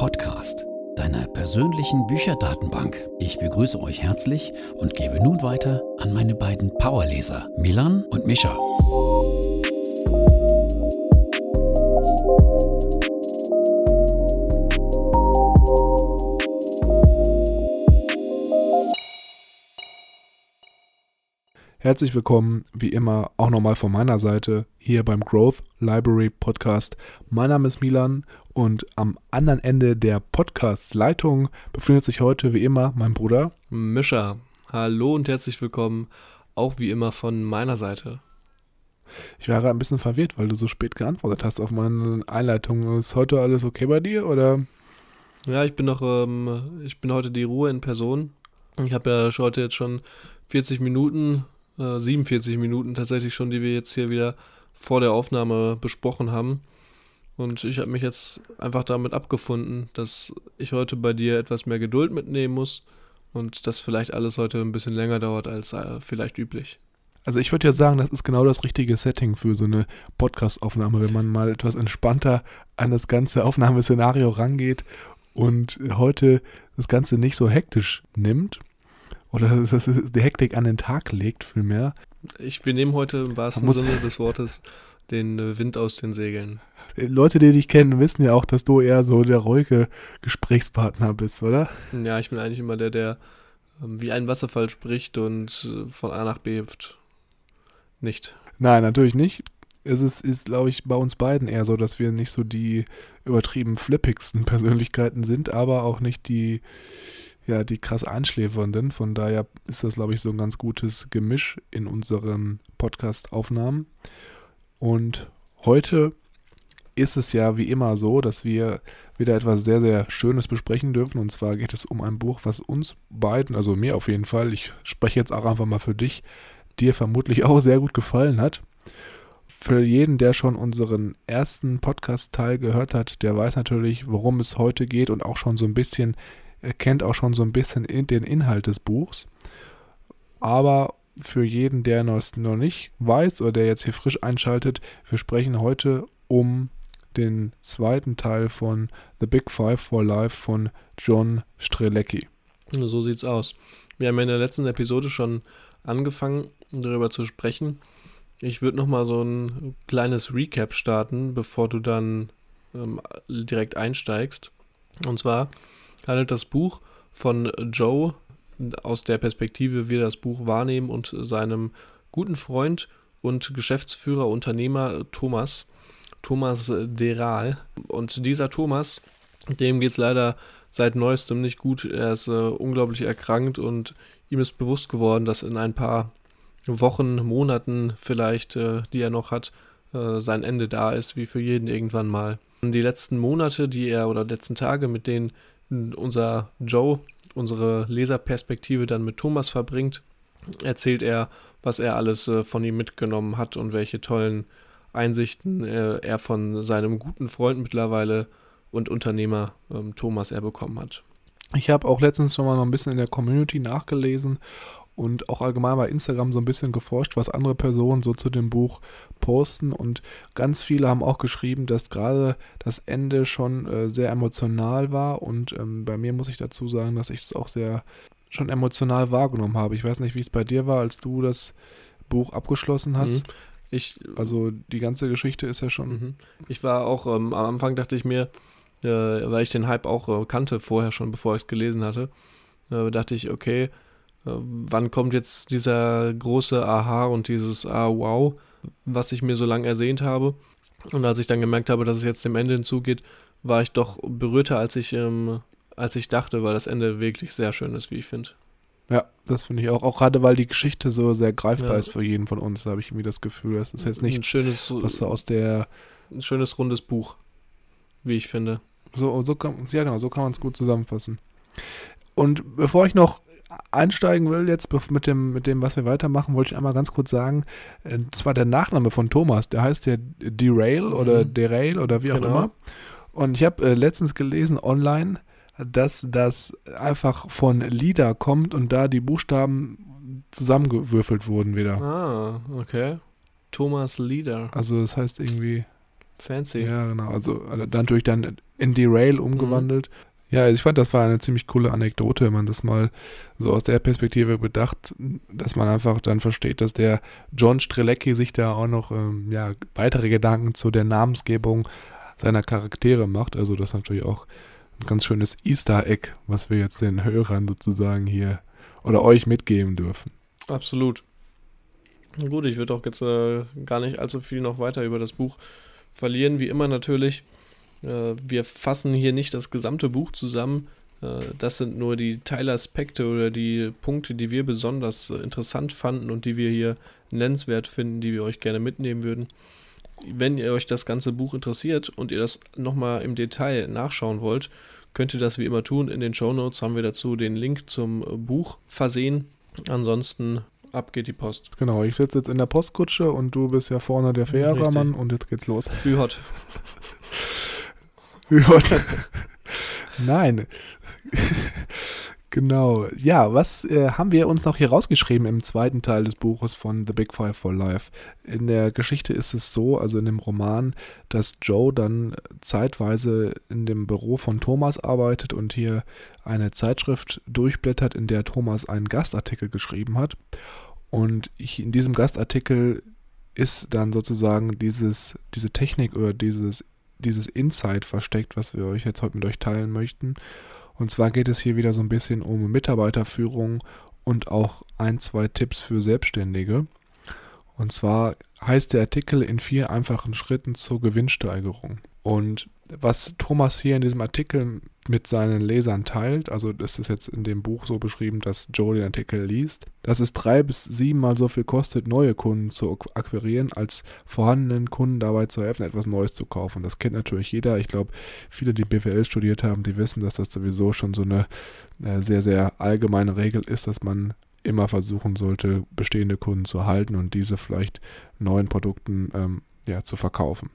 Podcast, deiner persönlichen Bücherdatenbank. Ich begrüße euch herzlich und gebe nun weiter an meine beiden Powerleser, Milan und Mischa. Herzlich willkommen, wie immer, auch nochmal von meiner Seite hier beim Growth Library Podcast. Mein Name ist Milan und am anderen Ende der Podcast-Leitung befindet sich heute wie immer mein Bruder Mischa. Hallo und herzlich willkommen, auch wie immer von meiner Seite. Ich war gerade ein bisschen verwirrt, weil du so spät geantwortet hast auf meine Einleitung. Ist heute alles okay bei dir oder? Ja, ich bin noch, ähm, ich bin heute die Ruhe in Person. Ich habe ja heute jetzt schon 40 Minuten 47 äh, Minuten tatsächlich schon, die wir jetzt hier wieder vor der Aufnahme besprochen haben. Und ich habe mich jetzt einfach damit abgefunden, dass ich heute bei dir etwas mehr Geduld mitnehmen muss und dass vielleicht alles heute ein bisschen länger dauert als äh, vielleicht üblich. Also ich würde ja sagen, das ist genau das richtige Setting für so eine Podcast-Aufnahme, wenn man mal etwas entspannter an das ganze Aufnahmeszenario rangeht und heute das Ganze nicht so hektisch nimmt oder dass die Hektik an den Tag legt, vielmehr. Ich, wir nehmen heute im wahrsten Sinne des Wortes den äh, Wind aus den Segeln. Äh, Leute, die dich kennen, wissen ja auch, dass du eher so der ruhige Gesprächspartner bist, oder? Ja, ich bin eigentlich immer der, der ähm, wie ein Wasserfall spricht und äh, von A nach B hüpft. Nicht. Nein, natürlich nicht. Es ist, ist glaube ich, bei uns beiden eher so, dass wir nicht so die übertrieben flippigsten Persönlichkeiten sind, aber auch nicht die ja die krass Einschläfernden. Von daher ist das, glaube ich, so ein ganz gutes Gemisch in unseren Podcast-Aufnahmen. Und heute ist es ja wie immer so, dass wir wieder etwas sehr, sehr Schönes besprechen dürfen. Und zwar geht es um ein Buch, was uns beiden, also mir auf jeden Fall, ich spreche jetzt auch einfach mal für dich, dir vermutlich auch sehr gut gefallen hat. Für jeden, der schon unseren ersten Podcast-Teil gehört hat, der weiß natürlich, worum es heute geht und auch schon so ein bisschen er kennt auch schon so ein bisschen den Inhalt des Buchs. Aber für jeden, der noch nicht weiß oder der jetzt hier frisch einschaltet, wir sprechen heute um den zweiten Teil von The Big Five for Life von John Strelecki. So sieht's aus. Wir haben in der letzten Episode schon angefangen, darüber zu sprechen. Ich würde nochmal so ein kleines Recap starten, bevor du dann ähm, direkt einsteigst. Und zwar handelt das Buch von Joe aus der Perspektive, wie er das Buch wahrnehmen und seinem guten Freund und Geschäftsführer, Unternehmer Thomas, Thomas Deral. Und dieser Thomas, dem geht es leider seit neuestem nicht gut. Er ist äh, unglaublich erkrankt und ihm ist bewusst geworden, dass in ein paar Wochen, Monaten vielleicht, äh, die er noch hat, äh, sein Ende da ist, wie für jeden irgendwann mal. Die letzten Monate, die er oder letzten Tage, mit denen unser Joe unsere Leserperspektive dann mit Thomas verbringt, erzählt er, was er alles äh, von ihm mitgenommen hat und welche tollen Einsichten äh, er von seinem guten Freund mittlerweile und Unternehmer ähm, Thomas er bekommen hat. Ich habe auch letztens schon mal noch ein bisschen in der Community nachgelesen und auch allgemein bei Instagram so ein bisschen geforscht, was andere Personen so zu dem Buch posten. Und ganz viele haben auch geschrieben, dass gerade das Ende schon äh, sehr emotional war. Und ähm, bei mir muss ich dazu sagen, dass ich es auch sehr schon emotional wahrgenommen habe. Ich weiß nicht, wie es bei dir war, als du das Buch abgeschlossen hast. Mhm. Ich, also die ganze Geschichte ist ja schon. Mhm. Ich war auch ähm, am Anfang dachte ich mir, äh, weil ich den Hype auch äh, kannte vorher schon, bevor ich es gelesen hatte, äh, dachte ich, okay, wann kommt jetzt dieser große Aha und dieses Ah, wow, was ich mir so lange ersehnt habe. Und als ich dann gemerkt habe, dass es jetzt dem Ende hinzugeht, war ich doch berührter, als ich, ähm, als ich dachte, weil das Ende wirklich sehr schön ist, wie ich finde. Ja, das finde ich auch. Auch gerade, weil die Geschichte so sehr greifbar ja. ist für jeden von uns, habe ich irgendwie das Gefühl. Das ist jetzt nicht ein schönes, was so aus der. Ein schönes rundes Buch, wie ich finde. So, so kann, ja genau, so kann man es gut zusammenfassen. Und bevor ich noch einsteigen will, jetzt mit dem, mit dem, was wir weitermachen, wollte ich einmal ganz kurz sagen, äh, zwar der Nachname von Thomas, der heißt ja Derail mhm. oder Derail oder wie auch genau. immer. Und ich habe äh, letztens gelesen online, dass das einfach von Lieder kommt und da die Buchstaben zusammengewürfelt wurden wieder. Ah, okay. Thomas Lieder. Also das heißt irgendwie Fancy. Ja, genau. Also, also dann natürlich dann in Derail umgewandelt. Mhm. Ja, also ich fand, das war eine ziemlich coole Anekdote, wenn man das mal so aus der Perspektive bedacht, dass man einfach dann versteht, dass der John Strelecki sich da auch noch ähm, ja, weitere Gedanken zu der Namensgebung seiner Charaktere macht. Also das ist natürlich auch ein ganz schönes Easter Egg, was wir jetzt den Hörern sozusagen hier oder euch mitgeben dürfen. Absolut. Gut, ich würde auch jetzt äh, gar nicht allzu viel noch weiter über das Buch verlieren, wie immer natürlich. Äh, wir fassen hier nicht das gesamte Buch zusammen. Äh, das sind nur die Teilaspekte oder die Punkte, die wir besonders äh, interessant fanden und die wir hier nennenswert finden, die wir euch gerne mitnehmen würden. Wenn ihr euch das ganze Buch interessiert und ihr das nochmal im Detail nachschauen wollt, könnt ihr das wie immer tun. In den Show Notes haben wir dazu den Link zum Buch versehen. Ansonsten ab geht die Post. Genau, ich sitze jetzt in der Postkutsche und du bist ja vorne der Fährermann und jetzt geht's los. Wie hot. Hot. Nein. genau. Ja, was äh, haben wir uns noch hier rausgeschrieben im zweiten Teil des Buches von The Big Five for Life? In der Geschichte ist es so, also in dem Roman, dass Joe dann zeitweise in dem Büro von Thomas arbeitet und hier eine Zeitschrift durchblättert, in der Thomas einen Gastartikel geschrieben hat. Und in diesem Gastartikel ist dann sozusagen dieses, diese Technik oder dieses dieses Insight versteckt, was wir euch jetzt heute mit euch teilen möchten. Und zwar geht es hier wieder so ein bisschen um Mitarbeiterführung und auch ein, zwei Tipps für Selbstständige. Und zwar heißt der Artikel in vier einfachen Schritten zur Gewinnsteigerung. Und was Thomas hier in diesem Artikel mit seinen Lesern teilt, also das ist jetzt in dem Buch so beschrieben, dass Joe den Artikel liest, dass es drei bis siebenmal so viel kostet, neue Kunden zu akquirieren, als vorhandenen Kunden dabei zu helfen, etwas Neues zu kaufen. Das kennt natürlich jeder. Ich glaube, viele, die BWL studiert haben, die wissen, dass das sowieso schon so eine äh, sehr, sehr allgemeine Regel ist, dass man immer versuchen sollte, bestehende Kunden zu halten und diese vielleicht neuen Produkten ähm, ja, zu verkaufen.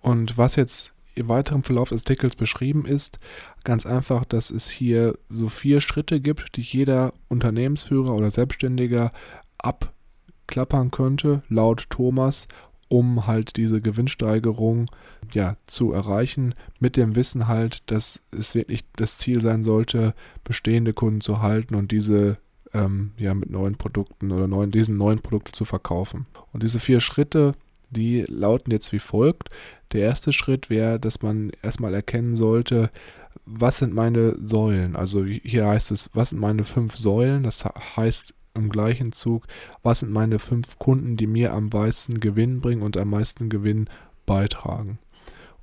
Und was jetzt im weiteren Verlauf des Artikels beschrieben ist. Ganz einfach, dass es hier so vier Schritte gibt, die jeder Unternehmensführer oder Selbstständiger abklappern könnte, laut Thomas, um halt diese Gewinnsteigerung ja, zu erreichen, mit dem Wissen halt, dass es wirklich das Ziel sein sollte, bestehende Kunden zu halten und diese ähm, ja mit neuen Produkten oder neuen, diesen neuen Produkten zu verkaufen. Und diese vier Schritte die lauten jetzt wie folgt. Der erste Schritt wäre, dass man erstmal erkennen sollte, was sind meine Säulen. Also hier heißt es, was sind meine fünf Säulen. Das heißt im gleichen Zug, was sind meine fünf Kunden, die mir am meisten Gewinn bringen und am meisten Gewinn beitragen.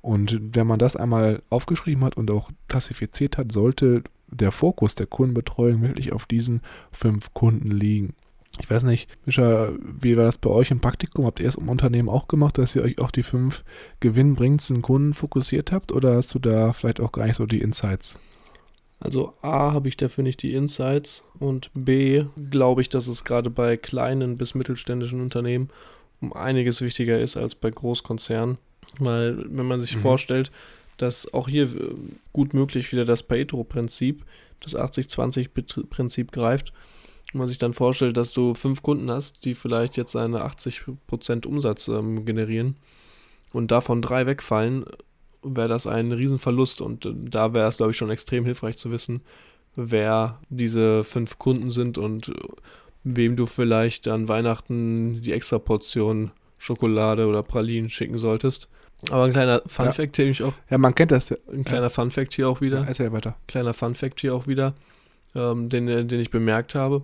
Und wenn man das einmal aufgeschrieben hat und auch klassifiziert hat, sollte der Fokus der Kundenbetreuung wirklich auf diesen fünf Kunden liegen. Ich weiß nicht, Mischa, wie war das bei euch im Praktikum? Habt ihr es im Unternehmen auch gemacht, dass ihr euch auf die fünf gewinnbringendsten Kunden fokussiert habt oder hast du da vielleicht auch gar nicht so die Insights? Also A habe ich dafür nicht die Insights und B glaube ich, dass es gerade bei kleinen bis mittelständischen Unternehmen um einiges wichtiger ist als bei Großkonzernen. Weil wenn man sich mhm. vorstellt, dass auch hier äh, gut möglich wieder das Pareto-Prinzip, das 80-20-Prinzip greift, wenn man sich dann vorstellt, dass du fünf Kunden hast, die vielleicht jetzt eine 80% Umsatz ähm, generieren und davon drei wegfallen, wäre das ein Riesenverlust. Und äh, da wäre es, glaube ich, schon extrem hilfreich zu wissen, wer diese fünf Kunden sind und äh, wem du vielleicht an Weihnachten die extra Portion Schokolade oder Pralinen schicken solltest. Aber ein kleiner Fun-Fact, ja. den ich auch. Ja, man kennt das. Ein kleiner ja. Fun-Fact hier auch wieder. Ja, weiter. Kleiner Fun-Fact hier auch wieder, ähm, den, äh, den ich bemerkt habe.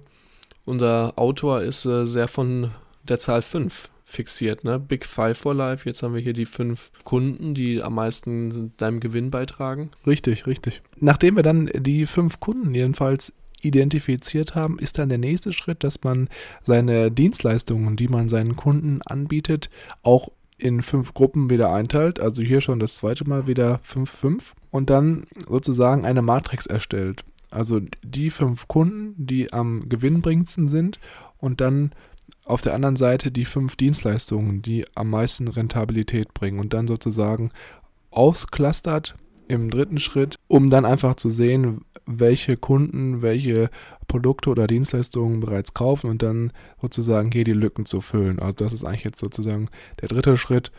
Unser Autor ist äh, sehr von der Zahl 5 fixiert, ne? Big Five for Life. Jetzt haben wir hier die fünf Kunden, die am meisten deinem Gewinn beitragen. Richtig, richtig. Nachdem wir dann die fünf Kunden jedenfalls identifiziert haben, ist dann der nächste Schritt, dass man seine Dienstleistungen, die man seinen Kunden anbietet, auch in fünf Gruppen wieder einteilt, also hier schon das zweite Mal wieder 5-5 und dann sozusagen eine Matrix erstellt. Also die fünf Kunden, die am gewinnbringendsten sind und dann auf der anderen Seite die fünf Dienstleistungen, die am meisten Rentabilität bringen und dann sozusagen ausklustert im dritten Schritt, um dann einfach zu sehen, welche Kunden welche Produkte oder Dienstleistungen bereits kaufen und dann sozusagen hier die Lücken zu füllen. Also das ist eigentlich jetzt sozusagen der dritte Schritt.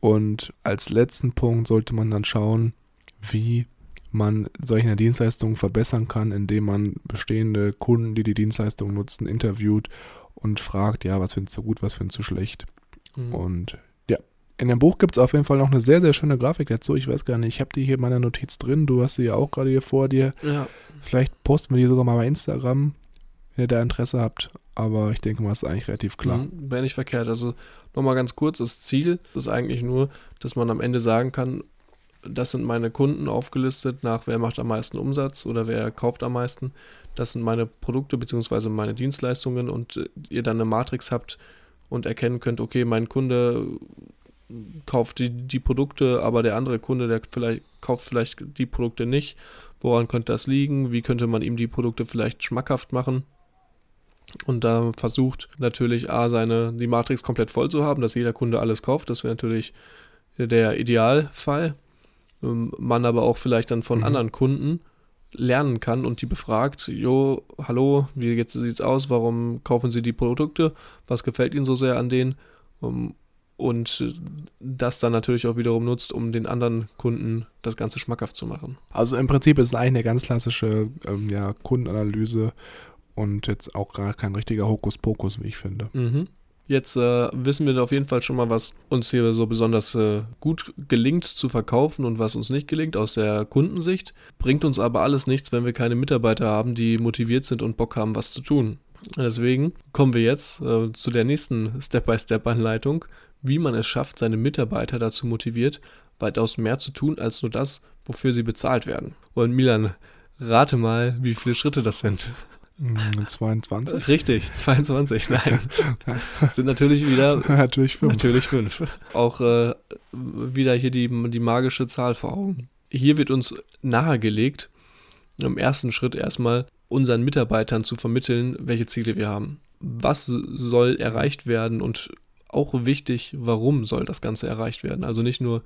Und als letzten Punkt sollte man dann schauen, wie man solche Dienstleistungen verbessern kann, indem man bestehende Kunden, die die Dienstleistungen nutzen, interviewt und fragt, ja, was findest du gut, was findest du schlecht. Mhm. Und ja, in dem Buch gibt es auf jeden Fall noch eine sehr, sehr schöne Grafik dazu. Ich weiß gar nicht, ich habe die hier in meiner Notiz drin. Du hast sie ja auch gerade hier vor dir. Ja. Vielleicht posten wir die sogar mal bei Instagram, wenn ihr da Interesse habt. Aber ich denke mal, ist eigentlich relativ klar. Mhm, Wäre nicht verkehrt. Also nochmal ganz kurz, das Ziel ist eigentlich nur, dass man am Ende sagen kann, das sind meine Kunden aufgelistet nach wer macht am meisten Umsatz oder wer kauft am meisten. Das sind meine Produkte bzw. meine Dienstleistungen und äh, ihr dann eine Matrix habt und erkennen könnt, okay, mein Kunde kauft die, die Produkte, aber der andere Kunde, der vielleicht kauft vielleicht die Produkte nicht. Woran könnte das liegen? Wie könnte man ihm die Produkte vielleicht schmackhaft machen? Und da versucht natürlich A, seine, die Matrix komplett voll zu haben, dass jeder Kunde alles kauft. Das wäre natürlich der Idealfall. Ähm, man aber auch vielleicht dann von mhm. anderen Kunden lernen kann und die befragt, jo, hallo, wie sieht es aus, warum kaufen Sie die Produkte, was gefällt Ihnen so sehr an denen ähm, und das dann natürlich auch wiederum nutzt, um den anderen Kunden das Ganze schmackhaft zu machen. Also im Prinzip ist es eigentlich eine ganz klassische ähm, ja, Kundenanalyse und jetzt auch gar kein richtiger Hokuspokus, wie ich finde. Mhm. Jetzt äh, wissen wir auf jeden Fall schon mal, was uns hier so besonders äh, gut gelingt zu verkaufen und was uns nicht gelingt aus der Kundensicht. Bringt uns aber alles nichts, wenn wir keine Mitarbeiter haben, die motiviert sind und Bock haben, was zu tun. Deswegen kommen wir jetzt äh, zu der nächsten Step-by-Step-Anleitung, wie man es schafft, seine Mitarbeiter dazu motiviert, weitaus mehr zu tun als nur das, wofür sie bezahlt werden. Und Milan, rate mal, wie viele Schritte das sind. 22? Hm, Richtig, 22, nein. sind natürlich wieder. natürlich fünf. Natürlich fünf. Auch äh, wieder hier die, die magische Zahl vor Augen. Hier wird uns nahegelegt, im ersten Schritt erstmal unseren Mitarbeitern zu vermitteln, welche Ziele wir haben. Was soll erreicht werden und auch wichtig, warum soll das Ganze erreicht werden? Also nicht nur,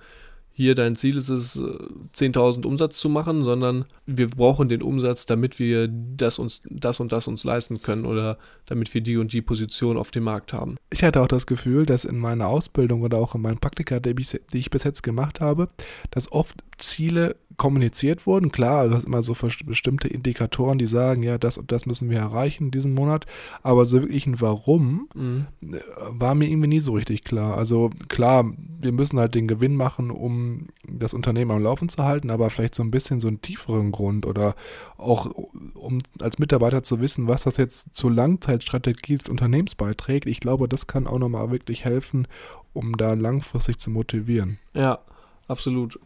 hier dein Ziel ist es, 10.000 äh, Umsatz zu machen, sondern wir brauchen den Umsatz, damit wir das, uns, das und das uns leisten können oder damit wir die und die Position auf dem Markt haben. Ich hatte auch das Gefühl, dass in meiner Ausbildung oder auch in meinen Praktika, die ich, die ich bis jetzt gemacht habe, dass oft Ziele kommuniziert wurden. Klar, du hast immer so bestimmte Indikatoren, die sagen, ja, das und das müssen wir erreichen diesen Monat, aber so wirklich ein Warum mhm. Äh, war mir irgendwie nie so richtig klar. Also klar, wir müssen halt den Gewinn machen, um das Unternehmen am Laufen zu halten, aber vielleicht so ein bisschen so einen tieferen Grund oder auch um als Mitarbeiter zu wissen, was das jetzt zur Langzeitstrategie des Unternehmens beiträgt. Ich glaube, das kann auch nochmal wirklich helfen, um da langfristig zu motivieren. Ja, Absolut.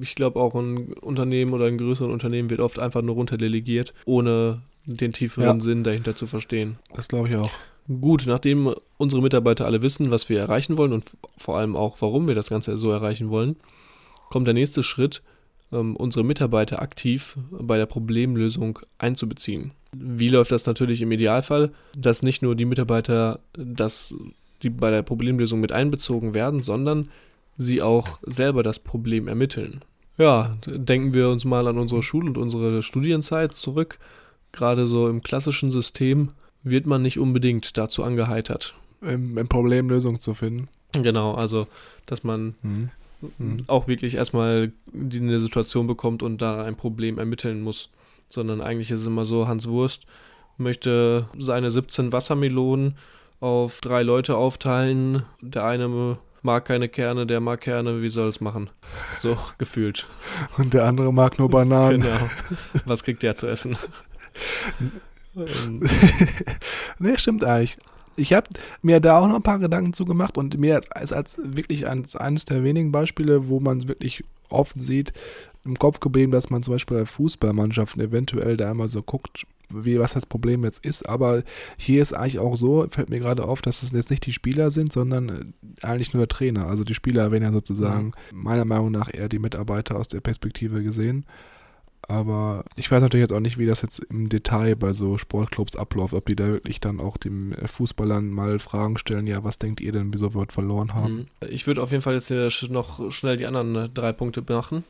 Ich glaube auch ein Unternehmen oder ein größeres Unternehmen wird oft einfach nur runterdelegiert, ohne den tieferen ja. Sinn dahinter zu verstehen. Das glaube ich auch. Gut, nachdem unsere Mitarbeiter alle wissen, was wir erreichen wollen und vor allem auch, warum wir das Ganze so erreichen wollen, kommt der nächste Schritt, ähm, unsere Mitarbeiter aktiv bei der Problemlösung einzubeziehen. Wie läuft das natürlich im Idealfall, dass nicht nur die Mitarbeiter das, die bei der Problemlösung mit einbezogen werden, sondern sie auch selber das Problem ermitteln. Ja, denken wir uns mal an unsere Schul- und unsere Studienzeit zurück. Gerade so im klassischen System wird man nicht unbedingt dazu angeheitert. Im, im Problemlösung zu finden. Genau, also dass man mhm. Mhm. auch wirklich erstmal eine Situation bekommt und da ein Problem ermitteln muss. Sondern eigentlich ist es immer so, Hans Wurst möchte seine 17 Wassermelonen auf drei Leute aufteilen. Der eine mag keine Kerne, der mag Kerne, wie soll es machen? So gefühlt. Und der andere mag nur Bananen. genau. Was kriegt der zu essen? nee, stimmt eigentlich. Ich habe mir da auch noch ein paar Gedanken zu gemacht und mir als, als wirklich als eines der wenigen Beispiele, wo man es wirklich oft sieht, im Kopf geblieben, dass man zum Beispiel bei Fußballmannschaften eventuell da einmal so guckt, wie, was das Problem jetzt ist. Aber hier ist eigentlich auch so, fällt mir gerade auf, dass es jetzt nicht die Spieler sind, sondern äh, eigentlich nur der Trainer. Also die Spieler werden ja sozusagen meiner Meinung nach eher die Mitarbeiter aus der Perspektive gesehen. Aber ich weiß natürlich jetzt auch nicht, wie das jetzt im Detail bei so Sportclubs abläuft, ob die da wirklich dann auch den Fußballern mal Fragen stellen, ja, was denkt ihr denn, wieso wir verloren haben? Mhm. Ich würde auf jeden Fall jetzt hier noch schnell die anderen äh, drei Punkte machen,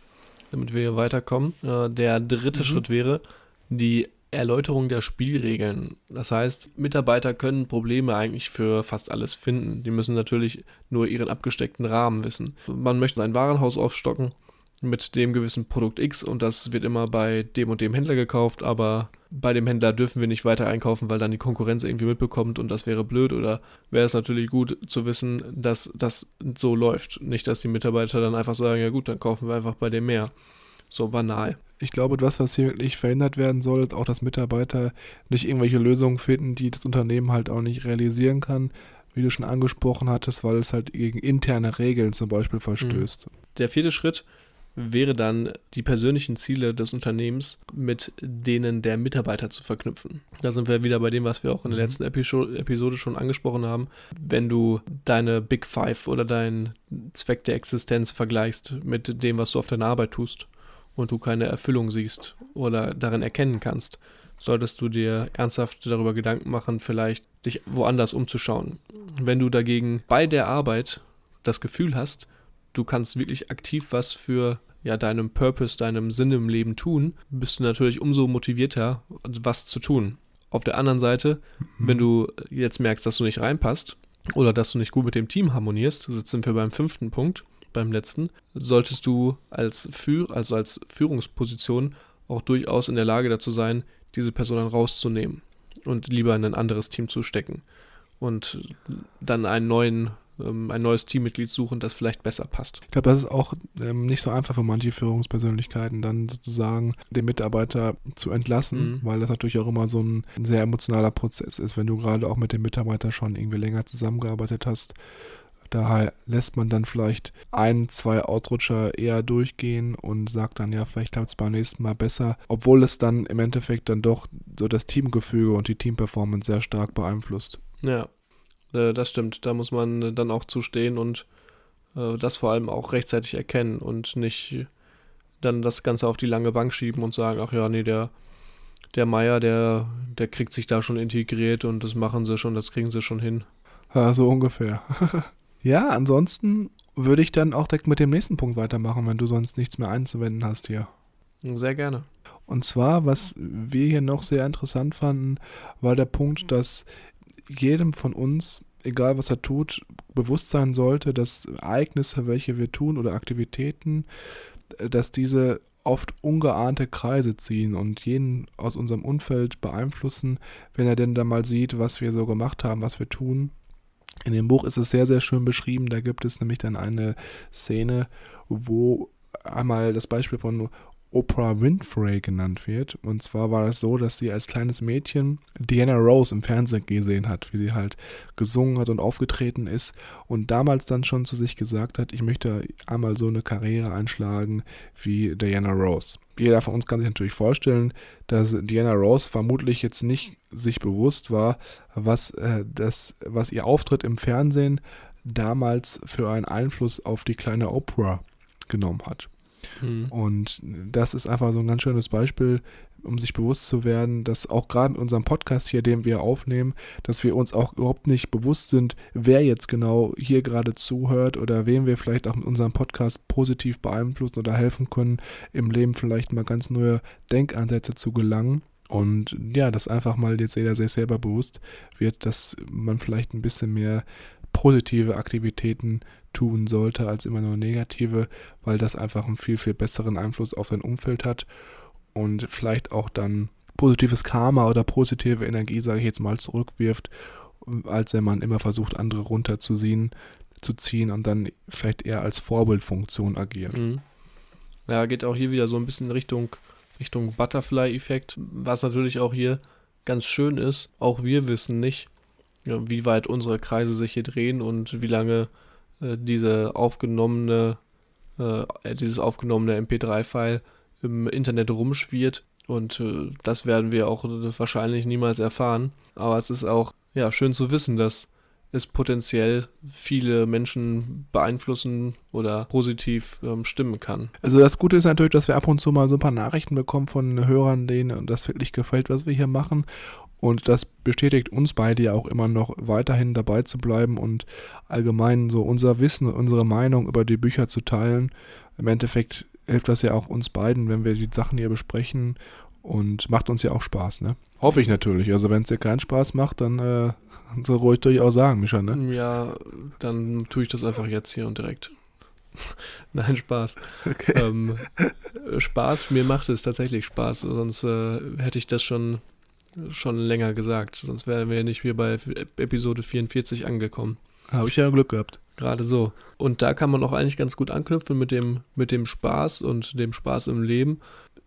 damit wir hier weiterkommen. Äh, der dritte mhm. Schritt wäre die Erläuterung der Spielregeln. Das heißt, Mitarbeiter können Probleme eigentlich für fast alles finden. Die müssen natürlich nur ihren abgesteckten Rahmen wissen. Man möchte sein Warenhaus aufstocken mit dem gewissen Produkt X und das wird immer bei dem und dem Händler gekauft, aber bei dem Händler dürfen wir nicht weiter einkaufen, weil dann die Konkurrenz irgendwie mitbekommt und das wäre blöd oder wäre es natürlich gut zu wissen, dass das so läuft. Nicht, dass die Mitarbeiter dann einfach sagen, ja gut, dann kaufen wir einfach bei dem mehr. So banal. Ich glaube, das, was hier wirklich verhindert werden soll, ist auch, dass Mitarbeiter nicht irgendwelche Lösungen finden, die das Unternehmen halt auch nicht realisieren kann, wie du schon angesprochen hattest, weil es halt gegen interne Regeln zum Beispiel verstößt. Der vierte Schritt wäre dann, die persönlichen Ziele des Unternehmens mit denen der Mitarbeiter zu verknüpfen. Da sind wir wieder bei dem, was wir auch in der mhm. letzten Episode schon angesprochen haben. Wenn du deine Big Five oder deinen Zweck der Existenz vergleichst mit dem, was du auf deiner Arbeit tust und du keine Erfüllung siehst oder darin erkennen kannst, solltest du dir ernsthaft darüber Gedanken machen, vielleicht dich woanders umzuschauen. Wenn du dagegen bei der Arbeit das Gefühl hast, du kannst wirklich aktiv was für ja, deinem Purpose, deinem Sinn im Leben tun, bist du natürlich umso motivierter, was zu tun. Auf der anderen Seite, mhm. wenn du jetzt merkst, dass du nicht reinpasst oder dass du nicht gut mit dem Team harmonierst, sind wir beim fünften Punkt, beim letzten, solltest du als, Führ also als Führungsposition auch durchaus in der Lage dazu sein, diese Person dann rauszunehmen und lieber in ein anderes Team zu stecken und dann einen neuen ähm, ein neues Teammitglied suchen, das vielleicht besser passt. Ich glaube, das ist auch ähm, nicht so einfach für manche Führungspersönlichkeiten, dann sozusagen den Mitarbeiter zu entlassen, mhm. weil das natürlich auch immer so ein sehr emotionaler Prozess ist, wenn du gerade auch mit dem Mitarbeiter schon irgendwie länger zusammengearbeitet hast. Da lässt man dann vielleicht ein, zwei Ausrutscher eher durchgehen und sagt dann, ja, vielleicht klappt es beim nächsten Mal besser, obwohl es dann im Endeffekt dann doch so das Teamgefüge und die Teamperformance sehr stark beeinflusst. Ja, äh, das stimmt. Da muss man äh, dann auch zustehen und äh, das vor allem auch rechtzeitig erkennen und nicht dann das Ganze auf die lange Bank schieben und sagen, ach ja, nee, der, der Meier, der, der kriegt sich da schon integriert und das machen sie schon, das kriegen sie schon hin. Ja, so ungefähr. ja, ansonsten würde ich dann auch direkt mit dem nächsten Punkt weitermachen, wenn du sonst nichts mehr einzuwenden hast hier. Sehr gerne. Und zwar, was wir hier noch sehr interessant fanden, war der Punkt, dass jedem von uns, egal was er tut, bewusst sein sollte, dass Ereignisse, welche wir tun oder Aktivitäten, äh, dass diese oft ungeahnte Kreise ziehen und jeden aus unserem Umfeld beeinflussen, wenn er denn da mal sieht, was wir so gemacht haben, was wir tun. In dem Buch ist es sehr, sehr schön beschrieben. Da gibt es nämlich dann eine Szene, wo einmal das Beispiel von Oprah Winfrey genannt wird. Und zwar war es so, dass sie als kleines Mädchen Diana Rose im Fernsehen gesehen hat, wie sie halt gesungen hat und aufgetreten ist und damals dann schon zu sich gesagt hat, ich möchte einmal so eine Karriere einschlagen wie Diana Rose. Jeder von uns kann sich natürlich vorstellen, dass Diana Rose vermutlich jetzt nicht sich bewusst war, was, äh, das, was ihr Auftritt im Fernsehen damals für einen Einfluss auf die kleine Oprah genommen hat. Mhm. Und das ist einfach so ein ganz schönes Beispiel, um sich bewusst zu werden, dass auch gerade mit unserem Podcast hier, den wir aufnehmen, dass wir uns auch überhaupt nicht bewusst sind, wer jetzt genau hier gerade zuhört oder wem wir vielleicht auch mit unserem Podcast positiv beeinflussen oder helfen können, im Leben vielleicht mal ganz neue Denkansätze zu gelangen. Und ja, dass einfach mal jetzt jeder sich selber bewusst wird, dass man vielleicht ein bisschen mehr positive Aktivitäten tun sollte als immer nur negative, weil das einfach einen viel, viel besseren Einfluss auf sein Umfeld hat und vielleicht auch dann positives Karma oder positive Energie, sage ich jetzt mal, zurückwirft, als wenn man immer versucht, andere runterzuziehen zu ziehen und dann vielleicht eher als Vorbildfunktion agiert. Mhm. Ja, geht auch hier wieder so ein bisschen Richtung, Richtung Butterfly-Effekt, was natürlich auch hier ganz schön ist. Auch wir wissen nicht, wie weit unsere Kreise sich hier drehen und wie lange äh, diese aufgenommene, äh, dieses aufgenommene MP3-File im Internet rumschwirrt. Und äh, das werden wir auch wahrscheinlich niemals erfahren. Aber es ist auch ja, schön zu wissen, dass es potenziell viele Menschen beeinflussen oder positiv ähm, stimmen kann. Also das Gute ist natürlich, dass wir ab und zu mal so ein paar Nachrichten bekommen von Hörern, denen das wirklich gefällt, was wir hier machen. Und das bestätigt uns beide ja auch immer noch weiterhin dabei zu bleiben und allgemein so unser Wissen und unsere Meinung über die Bücher zu teilen. Im Endeffekt hilft das ja auch uns beiden, wenn wir die Sachen hier besprechen und macht uns ja auch Spaß, ne? Hoffe ich natürlich. Also wenn es dir keinen Spaß macht, dann äh, so ruhig durchaus sagen, Micha, ne? Ja, dann tue ich das einfach jetzt hier und direkt. Nein, Spaß. Okay. Ähm, Spaß, mir macht es tatsächlich Spaß, sonst äh, hätte ich das schon, schon länger gesagt. Sonst wären wir nicht hier bei Episode 44 angekommen. Habe ich ja Glück gehabt. Gerade so. Und da kann man auch eigentlich ganz gut anknüpfen mit dem, mit dem Spaß und dem Spaß im Leben.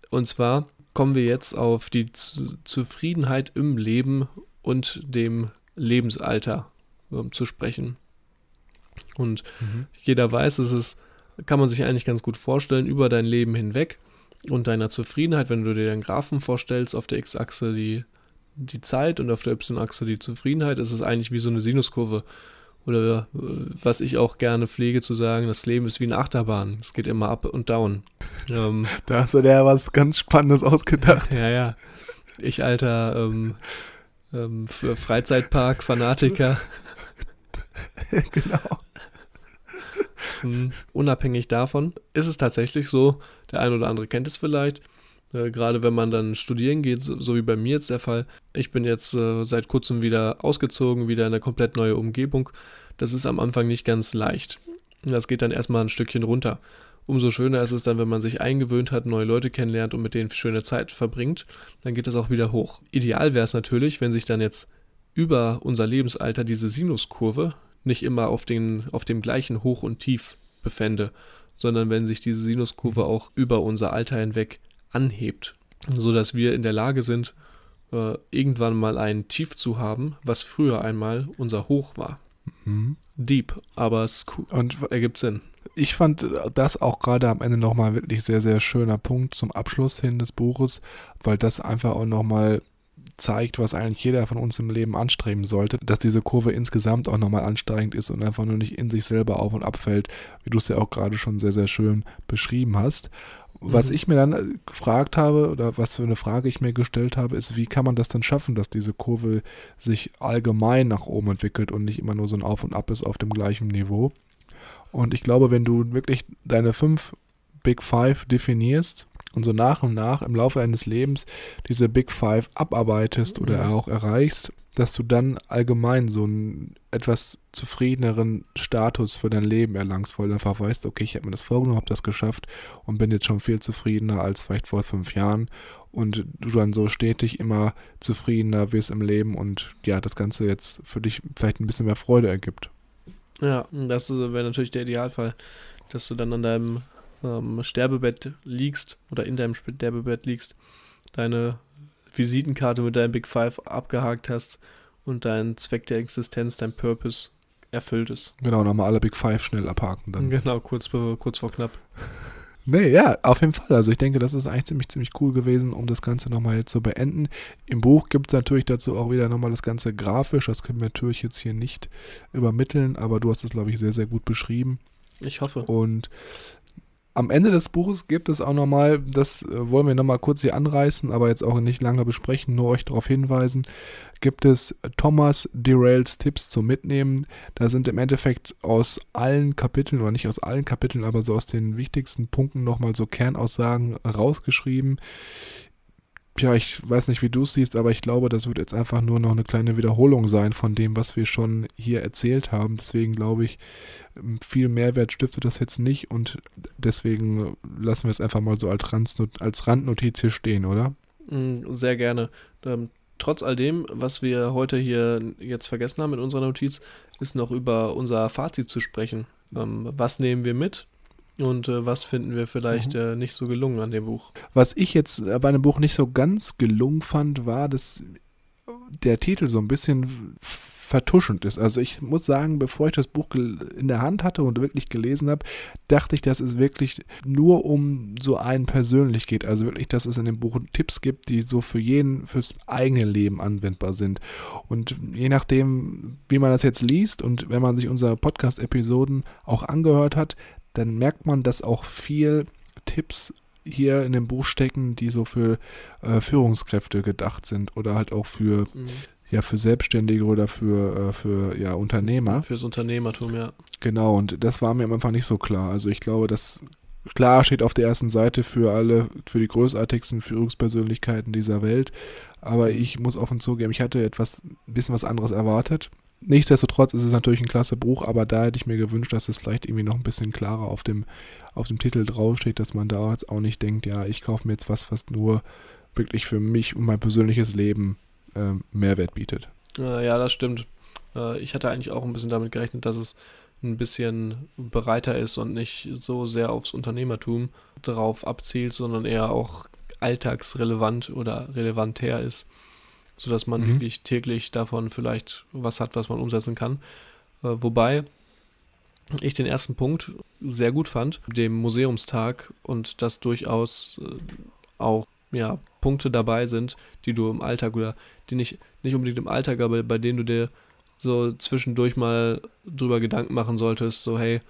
Und zwar kommen wir jetzt auf die Z Zufriedenheit im Leben und dem Lebensalter um, zu sprechen. Und mhm. jeder weiß, es ist, kann man sich eigentlich ganz gut vorstellen, über dein Leben hinweg und deiner Zufriedenheit, wenn du dir den Graphen vorstellst, auf der X-Achse die, die Zeit und auf der Y-Achse die Zufriedenheit, ist es eigentlich wie so eine Sinuskurve. Oder äh, was ich auch gerne pflege zu sagen, das Leben ist wie eine Achterbahn. Es geht immer up und down. Ähm, da hast du dir was ganz Spannendes ausgedacht. Ja, ja. Ich, alter ähm, ähm, Freizeitpark-Fanatiker. genau. Hm, unabhängig davon ist es tatsächlich so, der ein oder andere kennt es vielleicht, äh, gerade wenn man dann studieren geht, so, wie bei mir jetzt der Fall. Ich bin jetzt äh, seit kurzem wieder ausgezogen, wieder in eine komplett neue Umgebung. Das ist am Anfang nicht ganz leicht. Das geht dann erstmal ein Stückchen runter. Umso schöner ist es dann, wenn man sich eingewöhnt hat, neue Leute kennenlernt und mit denen schöne Zeit verbringt, dann geht das auch wieder hoch. Ideal wäre es natürlich, wenn sich dann jetzt über unser Lebensalter diese Sinuskurve nicht immer auf, den, auf dem gleichen Hoch und Tief befände, sondern wenn sich diese Sinuskurve auch über unser Alter hinweg anhebt, sodass wir in der Lage sind, äh, irgendwann mal ein Tief zu haben, was früher einmal unser Hoch war. Mhm. Deep, aber es und ergibt Sinn. Ich fand das auch gerade am Ende nochmal wirklich sehr, sehr schöner Punkt zum Abschluss hin des Buches, weil das einfach auch nochmal zeigt, was eigentlich jeder von uns im Leben anstreben sollte, dass diese Kurve insgesamt auch nochmal ansteigend ist und einfach nur nicht in sich selber auf und abfällt, wie du es ja auch gerade schon sehr, sehr schön beschrieben hast. Was mhm. ich mir dann äh, gefragt habe oder was für eine Frage ich mir gestellt habe, ist, wie kann man das denn schaffen, dass diese Kurve sich allgemein nach oben entwickelt und nicht immer nur so ein Auf und Ab ist auf dem gleichen Niveau. Und ich glaube, wenn du wirklich deine fünf Big Five definierst und so nach und nach im Laufe deines Lebens diese Big Five abarbeitest oder auch erreichst, dass du dann allgemein so einen etwas zufriedeneren Status für dein Leben erlangst, weil du einfach weißt, okay, ich habe mir das vorgenommen, habe das geschafft und bin jetzt schon viel zufriedener als vielleicht vor fünf Jahren und du dann so stetig immer zufriedener wirst im Leben und ja, das Ganze jetzt für dich vielleicht ein bisschen mehr Freude ergibt. Ja, das wäre natürlich der Idealfall, dass du dann an deinem ähm, Sterbebett liegst oder in deinem Sterbebett liegst, deine Visitenkarte mit deinem Big Five abgehakt hast und dein Zweck der Existenz, dein Purpose erfüllt ist. Genau, nochmal alle Big Five schnell abhaken dann. Genau, kurz, kurz vor knapp. Nee, ja, auf jeden Fall. Also ich denke, das ist eigentlich ziemlich, ziemlich cool gewesen, um das Ganze nochmal jetzt zu beenden. Im Buch gibt es natürlich dazu auch wieder nochmal das Ganze grafisch. Das können wir natürlich jetzt hier nicht übermitteln, aber du hast es, glaube ich, sehr, sehr gut beschrieben. Ich hoffe. Und am Ende des Buches gibt es auch nochmal, das äh, wollen wir nochmal kurz hier anreißen, aber jetzt auch nicht lange besprechen, nur euch darauf hinweisen, gibt es Thomas Derails Tipps zum Mitnehmen. Da sind im Endeffekt aus allen Kapiteln, oder nicht aus allen Kapiteln, aber so aus den wichtigsten Punkten nochmal so Kernaussagen rausgeschrieben. Tja, ich weiß nicht, wie du es siehst, aber ich glaube, das wird jetzt einfach nur noch eine kleine Wiederholung sein von dem, was wir schon hier erzählt haben. Deswegen glaube ich, viel Mehrwert stiftet das jetzt nicht und deswegen lassen wir es einfach mal so als Randnotiz hier stehen, oder? Mm, sehr gerne. Ähm, trotz all dem, was wir heute hier jetzt vergessen haben in unserer Notiz, ist noch über unser Fazit zu sprechen. Ähm, was nehmen wir mit? Und äh, was finden wir vielleicht mhm. äh, nicht so gelungen an dem Buch? Was ich jetzt bei einem Buch nicht so ganz gelungen fand, war, dass der Titel so ein bisschen vertuschend ist. Also ich muss sagen, bevor ich das Buch in der Hand hatte und wirklich gelesen habe, dachte ich, dass es wirklich nur um so einen persönlich geht. Also wirklich, dass es in dem Buch Tipps gibt, die so für jeden, fürs eigene Leben anwendbar sind. Und je nachdem, wie man das jetzt liest und wenn man sich unsere Podcast-Episoden auch angehört hat, dann merkt man, dass auch viel Tipps hier in dem Buch stecken, die so für äh, Führungskräfte gedacht sind oder halt auch für mhm ja für Selbstständige oder für, äh, für ja, Unternehmer. Fürs Unternehmertum, ja. Genau, und das war mir am Anfang nicht so klar. Also ich glaube, dass klar steht auf der ersten Seite für alle, für die großartigsten Führungspersönlichkeiten dieser Welt. Aber ich muss offen zugeben, ich hatte etwas, ein bisschen was anderes erwartet. Nichtsdestotrotz ist es natürlich ein klasse Buch, aber da hätte ich mir gewünscht, dass es vielleicht irgendwie noch ein bisschen klarer auf dem, auf dem Titel draufsteht, dass man da jetzt auch nicht denkt, ja, ich kaufe mir jetzt was, was nur wirklich für mich und mein persönliches Leben äh, Mehrwert bietet. Ja, das stimmt. Äh, ich hatte eigentlich auch ein bisschen damit gerechnet, dass es ein bisschen breiter ist und nicht so sehr aufs Unternehmertum drauf abzielt, sondern eher auch alltagsrelevant oder relevanter ist, sodass man mhm. wirklich täglich davon vielleicht was hat, was man umsetzen kann. Äh, wobei ich den ersten Punkt sehr gut fand, dem Museumstag und das durchaus äh, auch ja, Punkte dabei sind, die du im Alltag oder die nicht, nicht unbedingt im Alltag, aber bei denen du dir so zwischendurch mal drüber Gedanken machen solltest, so hey,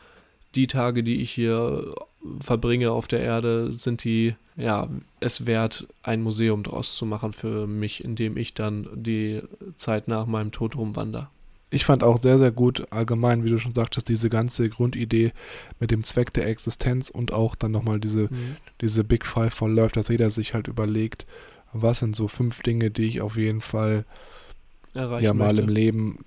die Tage, die ich hier verbringe auf der Erde, sind die, ja, es wert, ein Museum draus zu machen für mich, in dem ich dann die Zeit nach meinem Tod rumwandere ich fand auch sehr, sehr gut allgemein, wie du schon sagtest, diese ganze Grundidee mit dem Zweck der Existenz und auch dann nochmal diese, mhm. diese Big Five von Love, dass jeder sich halt überlegt, was sind so fünf Dinge, die ich auf jeden Fall Erreichen ja mal möchte. im Leben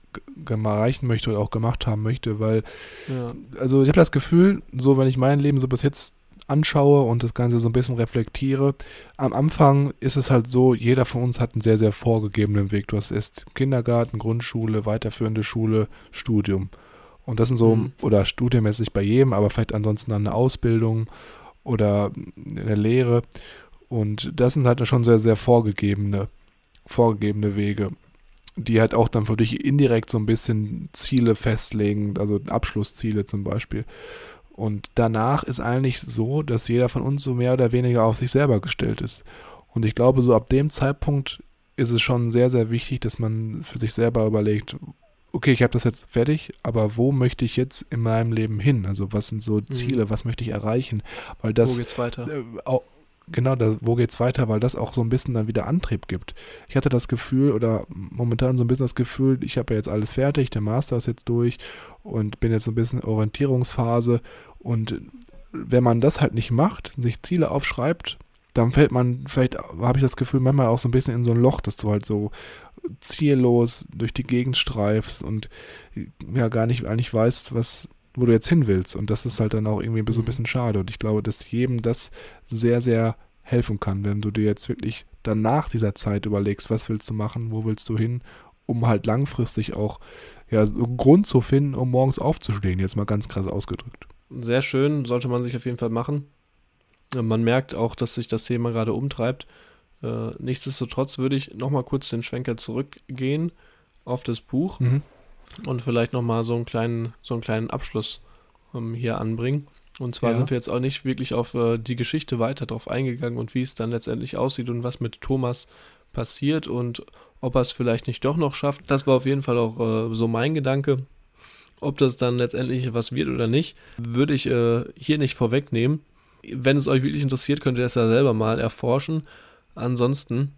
erreichen möchte oder auch gemacht haben möchte, weil ja. also ich habe das Gefühl, so wenn ich mein Leben so bis jetzt anschaue und das Ganze so ein bisschen reflektiere. Am Anfang ist es halt so, jeder von uns hat einen sehr, sehr vorgegebenen Weg. Du hast erst Kindergarten, Grundschule, weiterführende Schule, Studium. Und das sind so, mhm. oder studienmäßig bei jedem, aber vielleicht ansonsten dann eine Ausbildung oder eine Lehre. Und das sind halt schon sehr, sehr vorgegebene, vorgegebene Wege, die halt auch dann für dich indirekt so ein bisschen Ziele festlegen, also Abschlussziele zum Beispiel. Und danach ist eigentlich so, dass jeder von uns so mehr oder weniger auf sich selber gestellt ist. Und ich glaube, so ab dem Zeitpunkt ist es schon sehr, sehr wichtig, dass man für sich selber überlegt, okay, ich habe das jetzt fertig, aber wo möchte ich jetzt in meinem Leben hin? Also was sind so mhm. Ziele, mhm. was möchte ich erreichen? Weil das, wo geht's weiter? Äh, auch, genau, da, wo geht's weiter, weil das auch so ein bisschen dann wieder Antrieb gibt. Ich hatte das Gefühl oder momentan so ein bisschen das Gefühl, ich habe ja jetzt alles fertig, der Master ist jetzt durch und bin jetzt so ein bisschen Orientierungsphase und wenn man das halt nicht macht, sich Ziele aufschreibt, dann fällt man, vielleicht habe ich das Gefühl, manchmal auch so ein bisschen in so ein Loch, dass du halt so ziellos durch die Gegend streifst und ja gar nicht eigentlich weißt, was, wo du jetzt hin willst. Und das ist halt dann auch irgendwie so ein mhm. bisschen schade. Und ich glaube, dass jedem das sehr, sehr helfen kann, wenn du dir jetzt wirklich dann nach dieser Zeit überlegst, was willst du machen, wo willst du hin, um halt langfristig auch ja, so einen Grund zu finden, um morgens aufzustehen, jetzt mal ganz krass ausgedrückt sehr schön, sollte man sich auf jeden Fall machen. Man merkt auch, dass sich das Thema gerade umtreibt. Äh, nichtsdestotrotz würde ich nochmal kurz den Schwenker zurückgehen auf das Buch mhm. Und vielleicht nochmal so einen kleinen, so einen kleinen Abschluss ähm, hier anbringen. Und zwar ja. sind wir jetzt auch nicht wirklich auf äh, die Geschichte weiter drauf eingegangen und wie es dann letztendlich aussieht und was mit Thomas passiert und ob er es vielleicht nicht doch noch schafft. Das war auf jeden Fall auch äh, so mein Gedanke. Ob das dann letztendlich was wird oder nicht, würde ich äh, hier nicht vorwegnehmen. Wenn es euch wirklich interessiert, könnt ihr es ja selber mal erforschen. Ansonsten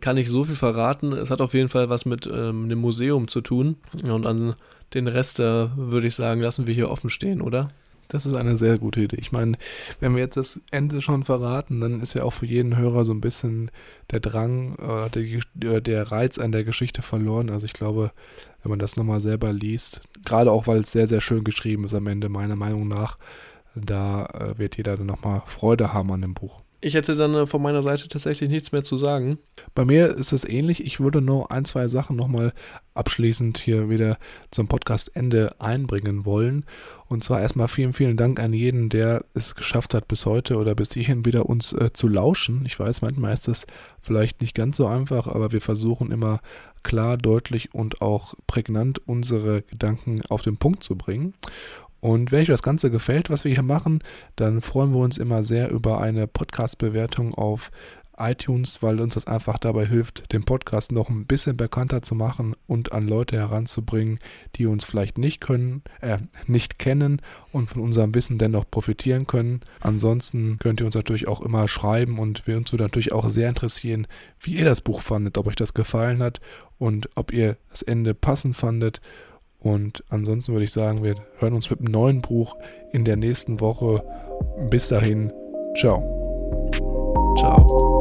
kann ich so viel verraten. Es hat auf jeden Fall was mit ähm, einem Museum zu tun. Und an den Rest äh, würde ich sagen, lassen wir hier offen stehen, oder? Das ist eine sehr gute Idee. Ich meine, wenn wir jetzt das Ende schon verraten, dann ist ja auch für jeden Hörer so ein bisschen der Drang oder der, der Reiz an der Geschichte verloren. Also ich glaube, wenn man das nochmal selber liest, gerade auch weil es sehr, sehr schön geschrieben ist am Ende, meiner Meinung nach, da äh, wird jeder dann nochmal Freude haben an dem Buch. Ich hätte dann äh, von meiner Seite tatsächlich nichts mehr zu sagen. Bei mir ist es ähnlich. Ich würde nur ein, zwei Sachen nochmal abschließend hier wieder zum Podcastende einbringen wollen. Und zwar erstmal vielen, vielen Dank an jeden, der es geschafft hat, bis heute oder bis hierhin wieder uns äh, zu lauschen. Ich weiß, manchmal ist es vielleicht nicht ganz so einfach, aber wir versuchen immer klar, deutlich und auch prägnant unsere Gedanken auf den Punkt zu bringen. Und wenn euch das Ganze gefällt, was wir hier machen, dann freuen wir uns immer sehr über eine Podcast-Bewertung auf iTunes, weil uns das einfach dabei hilft, den Podcast noch ein bisschen bekannter zu machen und an Leute heranzubringen, die uns vielleicht nicht können, äh, nicht kennen und von unserem Wissen dennoch profitieren können. Ansonsten könnt ihr uns natürlich auch immer schreiben und wir uns würde natürlich auch sehr interessieren, wie ihr das Buch fandet, ob euch das gefallen hat und ob ihr das Ende passend fandet und ansonsten würde ich sagen, wir hören uns mit einem neuen Buch in der nächsten Woche. Bis dahin, ciao. Ciao.